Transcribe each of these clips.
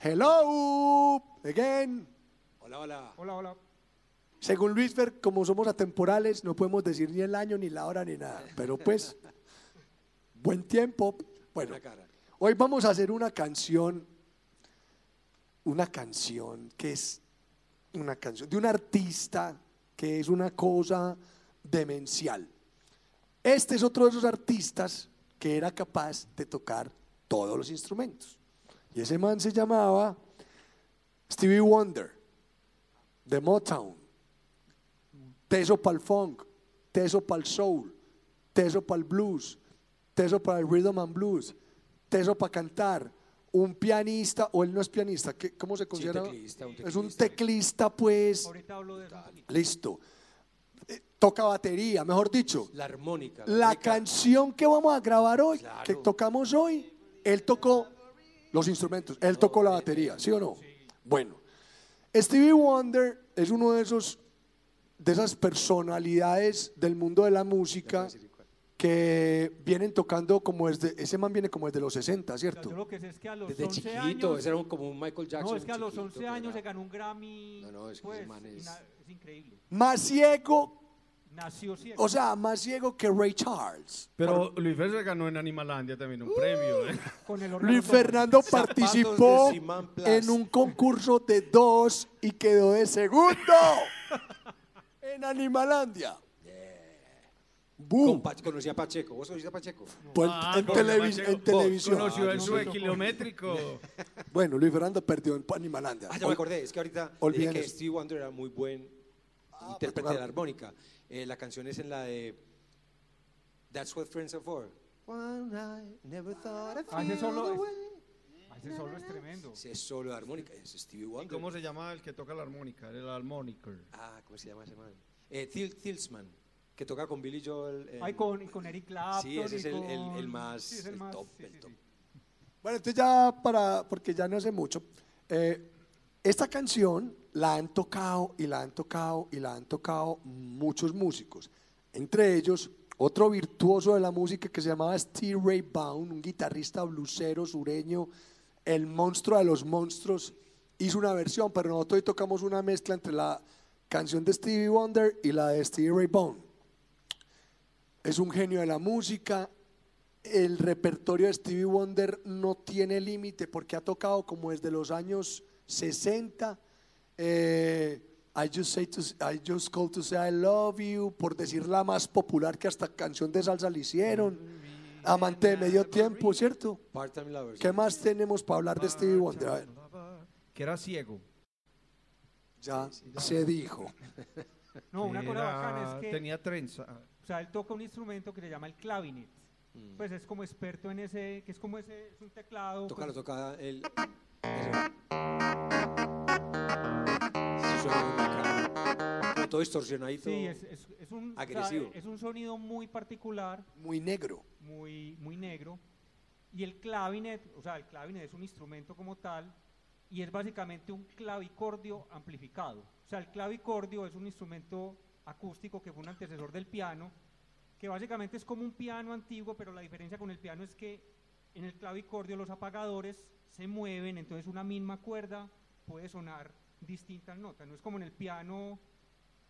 Hello, again. Hola, hola. Hola, hola. Según Luis Fer, como somos atemporales, no podemos decir ni el año, ni la hora, ni nada. Pero pues, buen tiempo. Bueno, hoy vamos a hacer una canción, una canción que es una canción de un artista que es una cosa demencial. Este es otro de esos artistas que era capaz de tocar todos los instrumentos. Y ese man se llamaba Stevie Wonder, de Motown. Teso para el funk, teso para el soul, teso para el blues, teso para el rhythm and blues, teso para cantar. Un pianista, o él no es pianista, ¿qué- ¿cómo se considera? teclista, un Es un teclista. pues. Ahorita hablo de eso un poquito. Listo. Eh, Toca batería, mejor dicho. La armónica. La canción que vamos a grabar hoy, Claro. que tocamos hoy, él tocó los instrumentos, él tocó la batería, ¿sí o no? Bueno, Stevie Wonder es uno de esos de esas personalidades del mundo de la música que vienen tocando como desde ese man viene como desde los 60, O sea, ¿cierto? yo lo que sé es que a los Desde 11 chiquito, años... ese era un- como un Michael Jackson. no, es que a los chiquito, 11 que años era- se ganó un Grammy. No, no, es que pues, ese man es- es increíble. Más ciego, Nació ciego. o sea, más ciego que Ray Charles. Pero Luis Fer se ganó en Animalandia también un premio. ¿eh? con el Luis. Fernando participó en un concurso de dos y quedó de segundo en Animalandia. ¡Boom! Conocí a Pacheco. ¿Vos conociste a Pacheco? Pues Ah, en, televi- Pacheco en televisión. Conoció el yo sube kilométrico. Bueno, Luis Fernando perdió en Animalandia. Ah, ya me acordé. Es que ahorita dije que. Steve Wonder era muy buen Ah, de la armónica. Eh, la canción es en la de That's What Friends Are For. One night, never thought I'd Ah, ese solo the es- way. Ah, Ese solo es tremendo. Sí, es solo de armónica. Es Stevie ¿Y Wonder. cómo se llama el que toca la armónica? El armónico. Ah, ¿cómo se llama ese man? Eh, Thil- Thilsman, que toca con Billy Joel. en- Ay, con, y con Eric Clapton. Sí, ese y es el, el- con- el más, sí, es el más, top, sí, el sí, top. sí. Bueno, entonces ya para, porque ya no hace mucho, eh, esta canción la han tocado y la han tocado y la han tocado muchos músicos. Entre ellos, otro virtuoso de la música que se llamaba Steve Ray Vaughan, un guitarrista blusero sureño, el monstruo de los monstruos, hizo una versión, pero nosotros hoy tocamos una mezcla entre la canción de Stevie Wonder y la de Stevie Ray Vaughan. Es un genio de la música, el repertorio de Stevie Wonder no tiene límite porque ha tocado como desde los años 60. Eh, I just say to, I just call to say I love you, por decir la más popular que hasta canción de salsa le hicieron. Amante de medio tiempo, ¿cierto? ¿Qué más tenemos para hablar de Stevie Wonder? A ver, Que era ciego. ya se dijo. No, una cosa bacana es que Tenía trenza. o sea, él toca un instrumento que se llama el clavinet. Pues es como experto en ese, que es como ese, es un teclado. Toca, pues, lo toca el. Como todo distorsionadito. sí, es, es- es un, o sea, agresivo. es un sonido muy particular, Muy negro. muy, muy negro. Y el clavinet, o sea, el clavinet es un instrumento como tal y es básicamente un clavicordio amplificado. O sea, el clavicordio es un instrumento acústico que fue un antecesor del piano, que básicamente es como un piano antiguo, pero la diferencia con el piano es que en el clavicordio los apagadores se mueven, entonces una misma cuerda puede sonar distintas notas. No es como en el piano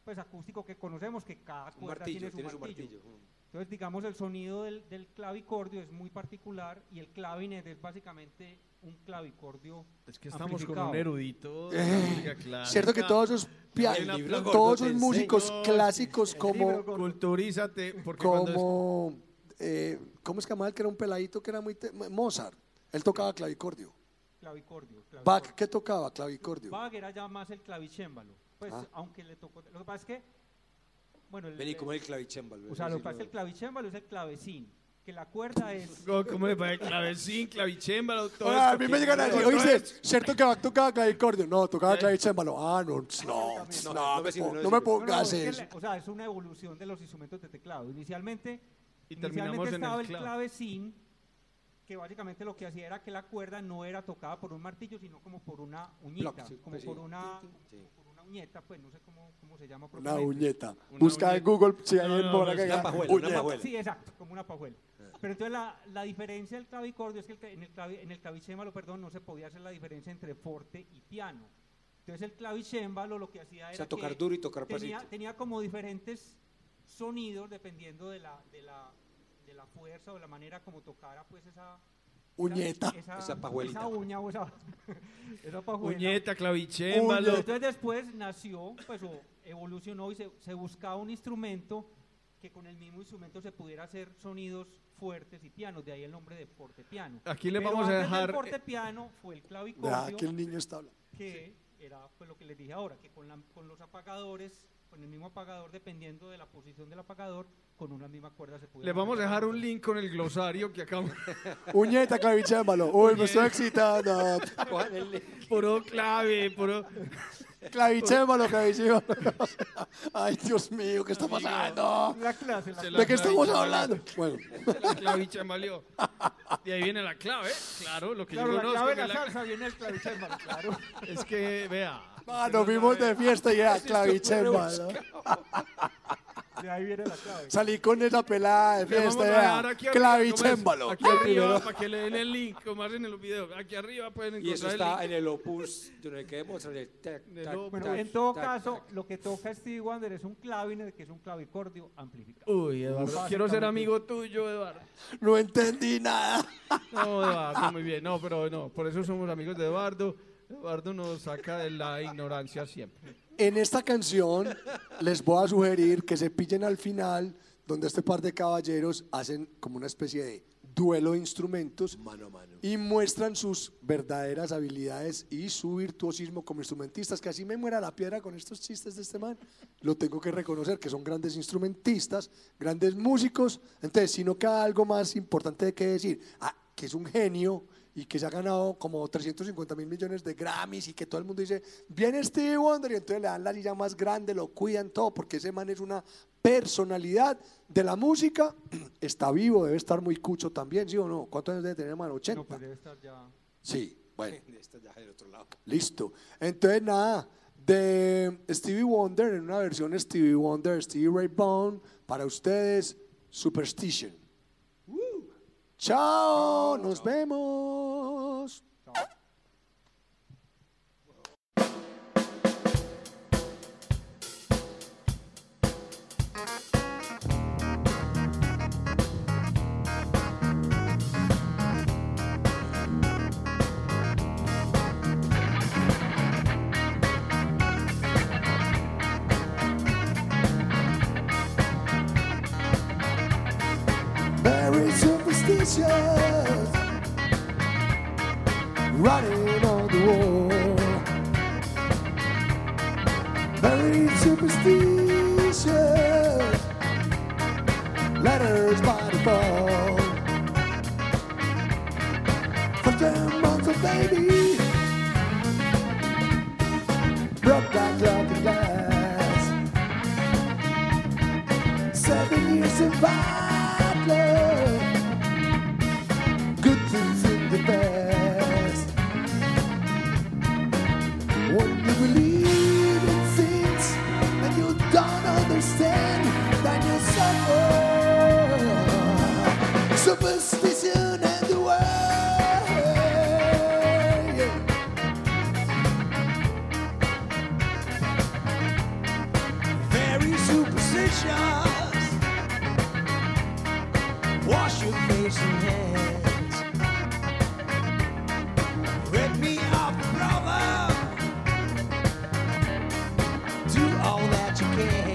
pues acústico que conocemos, que cada Un cuerda martillo, tiene su tiene su martillo. martillo. Mm. Entonces, digamos, el sonido del, del clavicordio es muy particular y el clavinet es básicamente un clavicordio Es que estamos con un erudito. de música clásica. Eh, Cierto que todos esos, gordo, todos esos músicos enseño. clásicos como... Culturízate. Porque cuando es- como eh, ¿cómo es que llamaba el que era un peladito que era muy Mozart él tocaba clavicordio clavicordio. clavicordio. Bach ¿qué tocaba? clavicordio Bach era ya más el clavicémbalo. Pues, Ah. aunque le tocó. Lo que pasa es que. Bueno, el, Vení, como el clavicémbalo. o sea, lo que pasa es que el lo- clavicémbalo es el clavecín. Que la cuerda es. ¿Cómo, cómo le parece? Clavecín, clavicémbalo, todo Oiga, a mí me llegan a decir, oye. ¿cierto que Bach tocaba clavicordio? No, tocaba clavicémbalo. Ah, no, no, no, no no, me no me no. No, no, pongas eso. o sea, es una evolución de los instrumentos de teclado. Inicialmente, Y inicialmente en estaba el clavecín, que básicamente lo que hacía era que la cuerda no era tocada por un martillo, sino como por una uñita, Ploc, sí, como pues sí. por una, Sí. como por una uñeta, pues no sé cómo, cómo se llama Una uñeta. Una Busca en uñeta. Google si hay No, en Mora no, que una pajuela, una uñeta. pajuela. Sí, exacto, como una pajuela. Pero entonces la, la diferencia del clavicordio es que el en el, clavi, en el clavicémbalo, perdón, no se podía hacer la diferencia entre forte y piano. Entonces el clavicémbalo lo que hacía era O sea, tocar que duro y tocar tenía, pasito. tenía como diferentes sonidos dependiendo de la, de la, de la fuerza o de la manera como tocara pues esa... Uñeta. Esa, Esa pajuelita. esa uña o esa, esa pajuela. Uñeta, clavicémbalo. Entonces después nació, pues o evolucionó y se, se buscaba un instrumento que con el mismo instrumento se pudiera hacer sonidos fuertes y pianos, de ahí el nombre de fortepiano. Aquí le Pero vamos a antes del dejar- fortepiano fue el clavicordio, que el niño está hablando. que era pues lo que les dije ahora, que con, la- con los apagadores, con el mismo apagador, dependiendo de la posición del apagador, con una misma cuerda se podía Le vamos a dejar un link con el glosario que acabamos. Uñeta, clavicémbalo. Uy, me estoy excitando. El- Puro clave, puro. Clavicémbalo, clavicémbalo. Ay, Dios mío, ¿qué está pasando? La clase, la la ¿De qué estamos hablando? Bueno, La. De ahí viene la clave, claro, lo que Claro, yo la conozco. clave de la la- salsa viene del clavicémbalo, claro. Es que, vea. Ah, nos vimos de fiesta y era clavicémbalo. De ahí viene la clave. Salí con esa pelada de fiesta a era aquí arriba, para que le den el link, como hacen en los videos. Aquí arriba pueden Y eso encontrar está en el opus, yo no qué mostrar en todo caso, lo que toca Stevie Wonder es un clavinet, que es un clavicordio amplificado. Uy, Eduardo, quiero ser amigo tuyo, Eduardo. No entendí nada. No, Eduardo, muy bien. No, pero no, por eso somos amigos de Eduardo. Eduardo nos saca de la ignorancia siempre. En esta canción les voy a sugerir que se pillen al final, donde este par de caballeros hacen como una especie de duelo de instrumentos Mano a mano. y muestran sus verdaderas habilidades y su virtuosismo como instrumentistas, que así me muera la piedra con estos chistes de este man, lo tengo que reconocer, que son grandes instrumentistas, grandes músicos, entonces si no queda algo más importante que decir, ah, que es un genio y que se ha ganado como 350 mil millones de Grammys y que todo el mundo dice, viene Stevie Wonder y entonces le dan la silla más grande, lo cuidan todo, porque ese man es una personalidad de la música, está vivo, debe estar muy cucho también, ¿sí o no? ¿Cuántos años debe tener, hermano? 80. No, pues debe estar ya. Sí, bueno, ya del otro lado. listo. Entonces, nada, de Stevie Wonder, en una versión Stevie Wonder, Stevie Ray Vaughan, para ustedes, Superstition. Chao, nos vemos. Superstitious, running on the wall. Very superstitious, letters by the phone. For ten months of baby, broke that looking glass. Seven years of Superstition and the world. very superstitious. Wash your face and hands. Rip me off, brother. Do all that you can.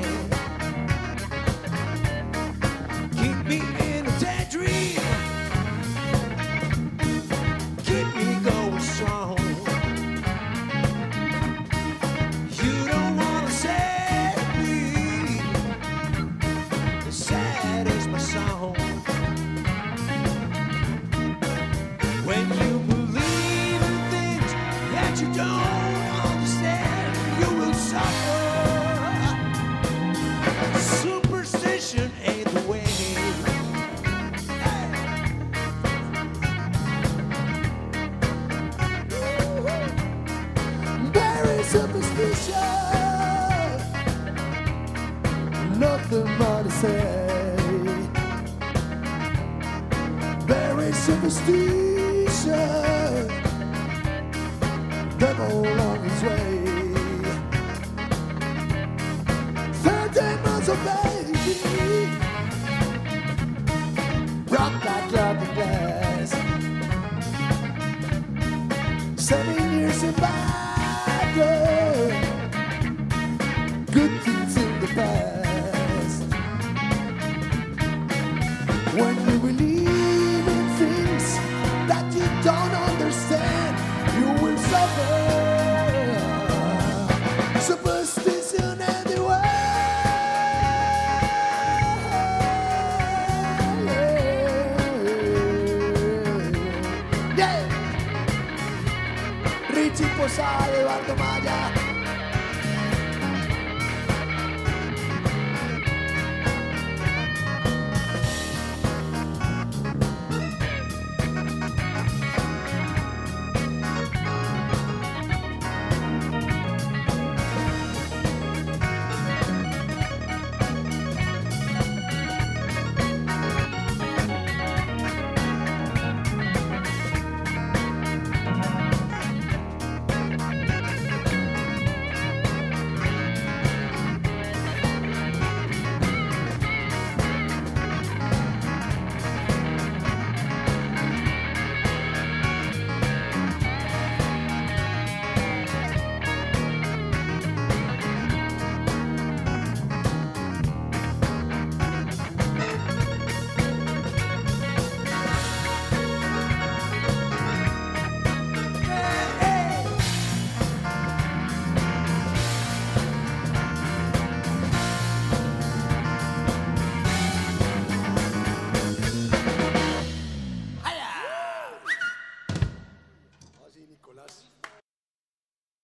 superstition. Nothing more to say. Very superstition. Devil on his way. Thirteen months of baby.